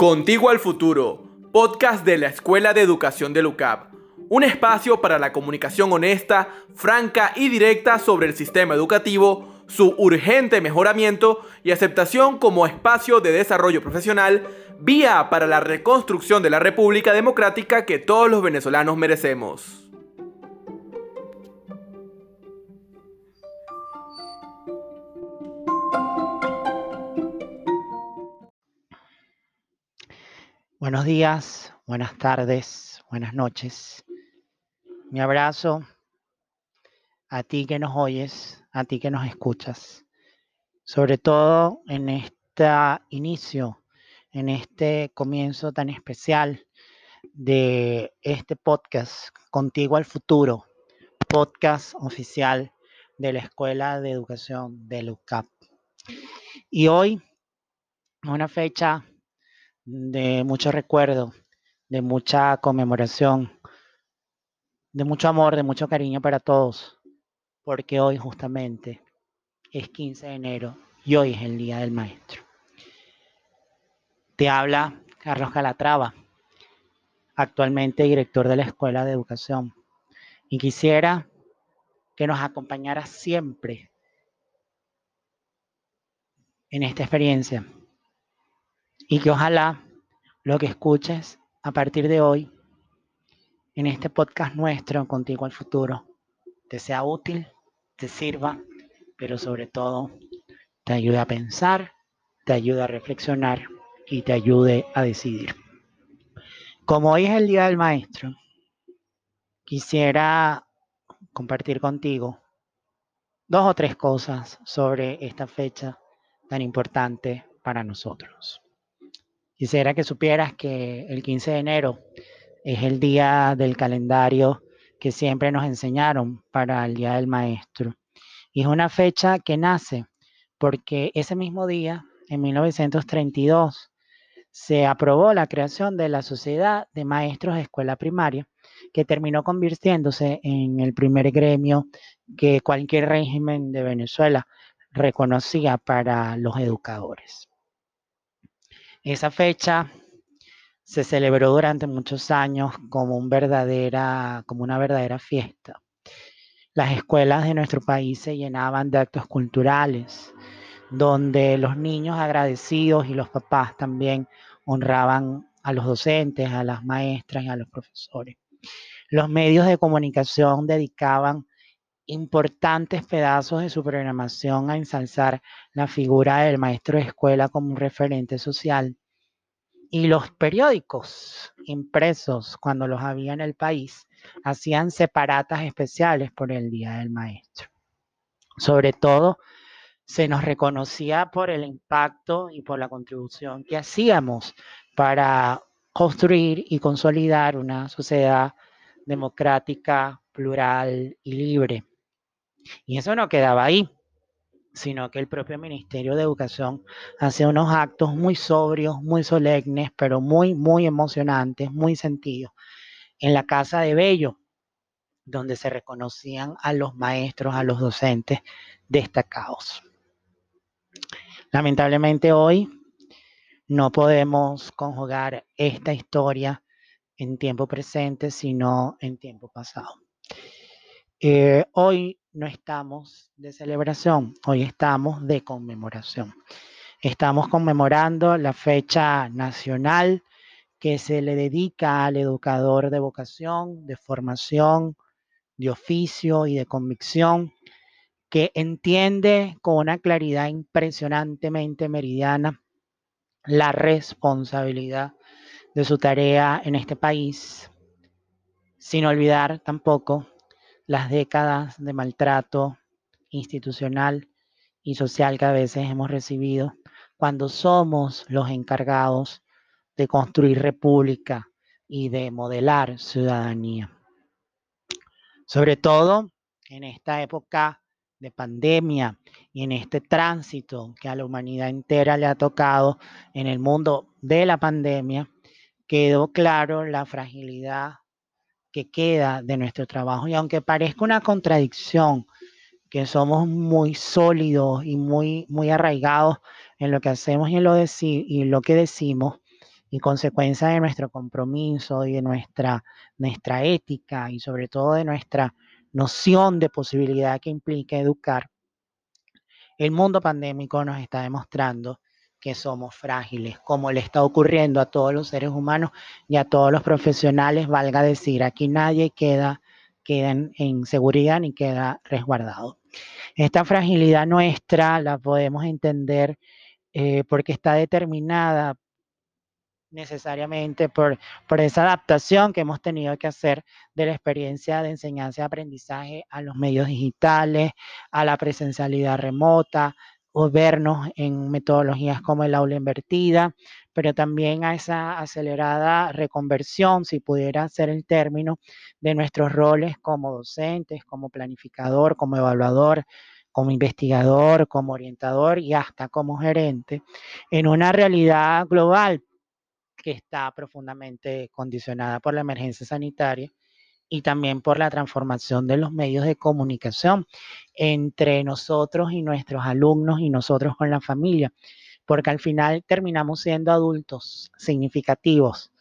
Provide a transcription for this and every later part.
Contigo al Futuro, podcast de la Escuela de Educación de LUCAP. Un espacio para la comunicación honesta, franca y directa sobre el sistema educativo, su urgente mejoramiento y aceptación como espacio de desarrollo profesional, vía para la reconstrucción de la República Democrática que todos los venezolanos merecemos. Buenos días, buenas tardes, buenas noches. Mi abrazo a ti que nos oyes, a ti que nos escuchas, sobre todo en este inicio, en este comienzo tan especial de este podcast, Contigo al Futuro, podcast oficial de la Escuela de Educación de LUCAP. Y hoy, una fecha de mucho recuerdo, de mucha conmemoración, de mucho amor, de mucho cariño para todos, porque hoy justamente es 15 de enero y hoy es el Día del Maestro. Te habla Carlos Calatrava, actualmente director de la Escuela de Educación, y quisiera que nos acompañara siempre en esta experiencia y que ojalá lo que escuches a partir de hoy en este podcast nuestro, Contigo al Futuro, te sea útil, te sirva, pero sobre todo te ayude a pensar, te ayude a reflexionar y te ayude a decidir. Como hoy es el Día del Maestro, quisiera compartir contigo dos o tres cosas sobre esta fecha tan importante para nosotros. Quisiera que supieras que el 15 de enero es el día del calendario que siempre nos enseñaron para el Día del Maestro. Y es una fecha que nace porque ese mismo día, en 1932, se aprobó la creación de la Sociedad de Maestros de Escuela Primaria, que terminó convirtiéndose en el primer gremio que cualquier régimen de Venezuela reconocía para los educadores. Esa fecha se celebró durante muchos años como, un verdadera, como una verdadera fiesta. Las escuelas de nuestro país se llenaban de actos culturales, donde los niños agradecidos y los papás también honraban a los docentes, a las maestras y a los profesores. Los medios de comunicación dedicaban importantes pedazos de su programación a ensalzar la figura del maestro de escuela como un referente social. Y los periódicos impresos, cuando los había en el país, hacían separatas especiales por el Día del Maestro. Sobre todo, se nos reconocía por el impacto y por la contribución que hacíamos para construir y consolidar una sociedad democrática, plural y libre. Y eso no quedaba ahí, sino que el propio Ministerio de Educación hacía unos actos muy sobrios, muy solemnes, pero muy, muy emocionantes, muy sentidos, en la Casa de Bello, donde se reconocían a los maestros, a los docentes destacados. Lamentablemente hoy no podemos conjugar esta historia en tiempo presente, sino en tiempo pasado. Eh, hoy no estamos de celebración, hoy estamos de conmemoración. Estamos conmemorando la fecha nacional que se le dedica al educador de vocación, de formación, de oficio y de convicción, que entiende con una claridad impresionantemente meridiana la responsabilidad de su tarea en este país, sin olvidar tampoco las décadas de maltrato institucional y social que a veces hemos recibido cuando somos los encargados de construir república y de modelar ciudadanía. Sobre todo en esta época de pandemia y en este tránsito que a la humanidad entera le ha tocado en el mundo de la pandemia, quedó claro la fragilidad que queda de nuestro trabajo. Y aunque parezca una contradicción, que somos muy sólidos y muy, muy arraigados en lo que hacemos y en lo, y lo que decimos, y consecuencia de nuestro compromiso y de nuestra, nuestra ética y sobre todo de nuestra noción de posibilidad que implica educar, el mundo pandémico nos está demostrando que somos frágiles, como le está ocurriendo a todos los seres humanos y a todos los profesionales, valga decir, aquí nadie queda, queda en, seguridad ni queda resguardado. Esta fragilidad nuestra la podemos entender eh, porque está determinada necesariamente por, por esa adaptación que hemos tenido que hacer de la experiencia de enseñanza y aprendizaje a los medios digitales, a la presencialidad remota, o vernos en metodologías como el aula invertida, pero también a esa acelerada reconversión, si pudiera ser el término, de nuestros roles como docentes, como planificador, como evaluador, como investigador, como orientador y hasta como gerente, en una realidad global que está profundamente condicionada por la emergencia sanitaria y también por la transformación de los medios de comunicación entre nosotros y nuestros alumnos y nosotros con la familia, porque al final terminamos siendo adultos significativos,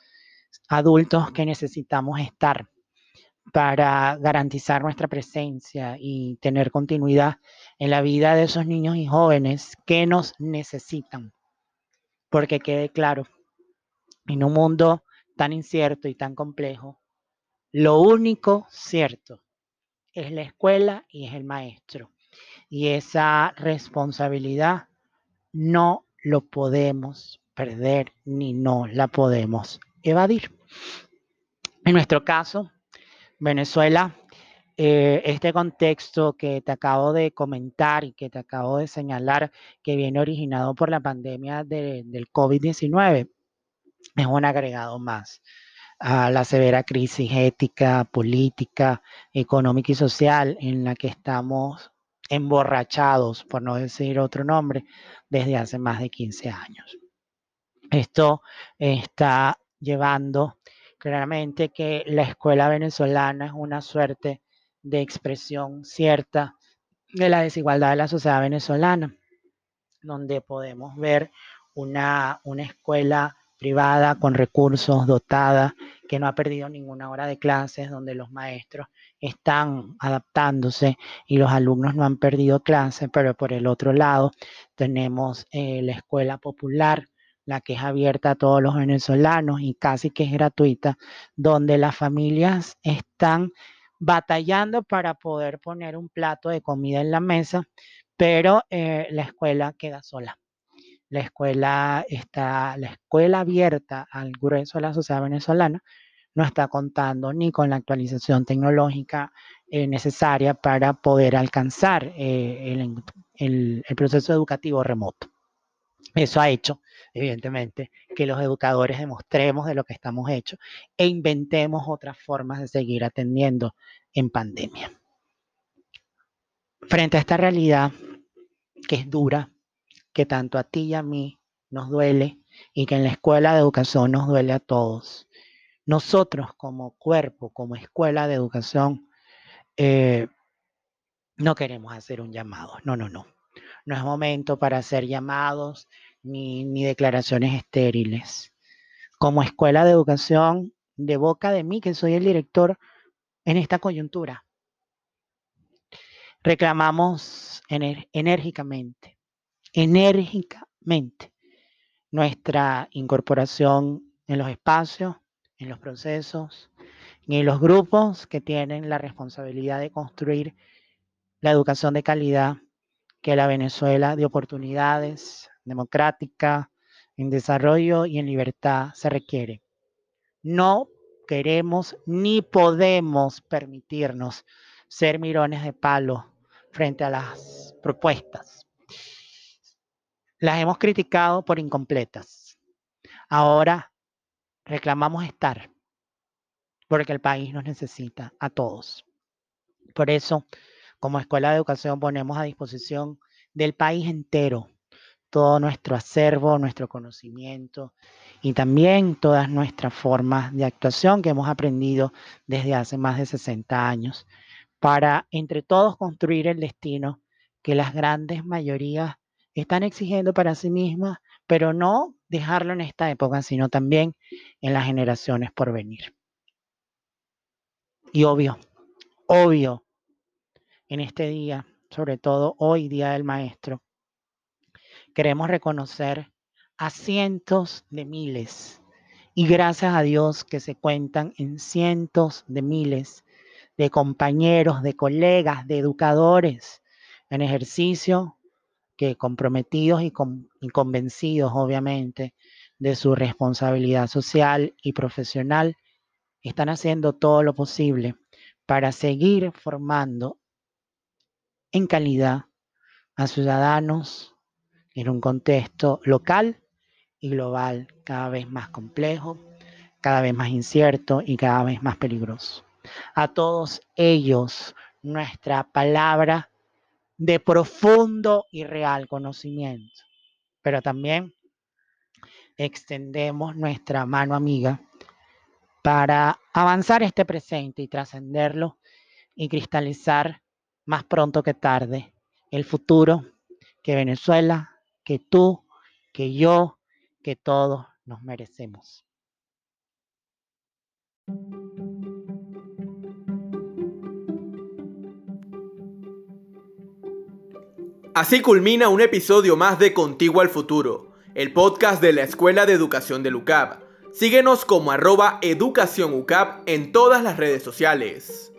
adultos que necesitamos estar para garantizar nuestra presencia y tener continuidad en la vida de esos niños y jóvenes que nos necesitan. Porque quede claro, en un mundo tan incierto y tan complejo, lo único cierto es la escuela y es el maestro. Y esa responsabilidad no lo podemos perder ni no la podemos evadir. En nuestro caso, Venezuela, eh, este contexto que te acabo de comentar y que te acabo de señalar, que viene originado por la pandemia del COVID-19, es un agregado más a la severa crisis ética, política, económica y social en la que estamos emborrachados, por no decir otro nombre, desde hace más de 15 años. Esto está llevando claramente que la escuela venezolana es una suerte de expresión cierta de la desigualdad de la sociedad venezolana, donde podemos ver una, una escuela privada, con recursos, dotada, que no ha perdido ninguna hora de clases, donde los maestros están adaptándose y los alumnos no han perdido clases, pero por el otro lado tenemos eh, la escuela popular, la que es abierta a todos los venezolanos y casi que es gratuita, donde las familias están batallando para poder poner un plato de comida en la mesa, pero eh, la escuela queda sola la escuela está, la escuela abierta al grueso de la sociedad venezolana no está contando ni con la actualización tecnológica eh, necesaria para poder alcanzar eh, el, proceso educativo remoto. Eso ha hecho, evidentemente, que los educadores demostremos de lo que estamos hechos e inventemos otras formas de seguir atendiendo en pandemia. Frente a esta realidad que es dura, que tanto a ti y a mí nos duele y que en la escuela de educación nos duele a todos. Nosotros como cuerpo, como escuela de educación, eh, no queremos hacer un llamado. No, no, no. No es momento para hacer llamados ni, ni declaraciones estériles. Como escuela de educación, de boca de mí, que soy el director en esta coyuntura, reclamamos enérgicamente enérgicamente nuestra incorporación en los espacios, en los procesos y en los grupos que tienen la responsabilidad de construir la educación de calidad que la Venezuela de oportunidades democrática, en desarrollo y en libertad se requiere. No queremos ni podemos permitirnos ser mirones de palo frente a las propuestas las hemos criticado por incompletas. Ahora reclamamos estar, porque el país nos necesita a todos. Por eso, como Escuela de Educación, ponemos a disposición del país entero todo nuestro acervo, nuestro conocimiento y también todas nuestras formas de actuación que hemos aprendido desde hace más de 60 años para entre todos construir el destino que las grandes mayorías están exigiendo para sí mismas, pero no dejarlo en esta época, sino también en las generaciones por venir. Y obvio, obvio, en este día, sobre todo hoy, Día del Maestro, queremos reconocer a cientos de miles y gracias a Dios que se cuentan en cientos de miles de compañeros, de colegas, de educadores en ejercicio que comprometidos y, convencidos, obviamente, de su responsabilidad social y profesional, están haciendo todo lo posible para seguir formando en calidad a ciudadanos en un contexto local y global cada vez más complejo, cada vez más incierto y cada vez más peligroso. A todos ellos, nuestra palabra de profundo y real conocimiento. Pero también extendemos nuestra mano amiga para avanzar este presente y trascenderlo y cristalizar más pronto que tarde el futuro que Venezuela, que tú, que yo, que todos nos merecemos. Así culmina un episodio más de Contigo al Futuro, el podcast de la Escuela de Educación de LUCAP. Síguenos como arroba educación en todas las redes sociales.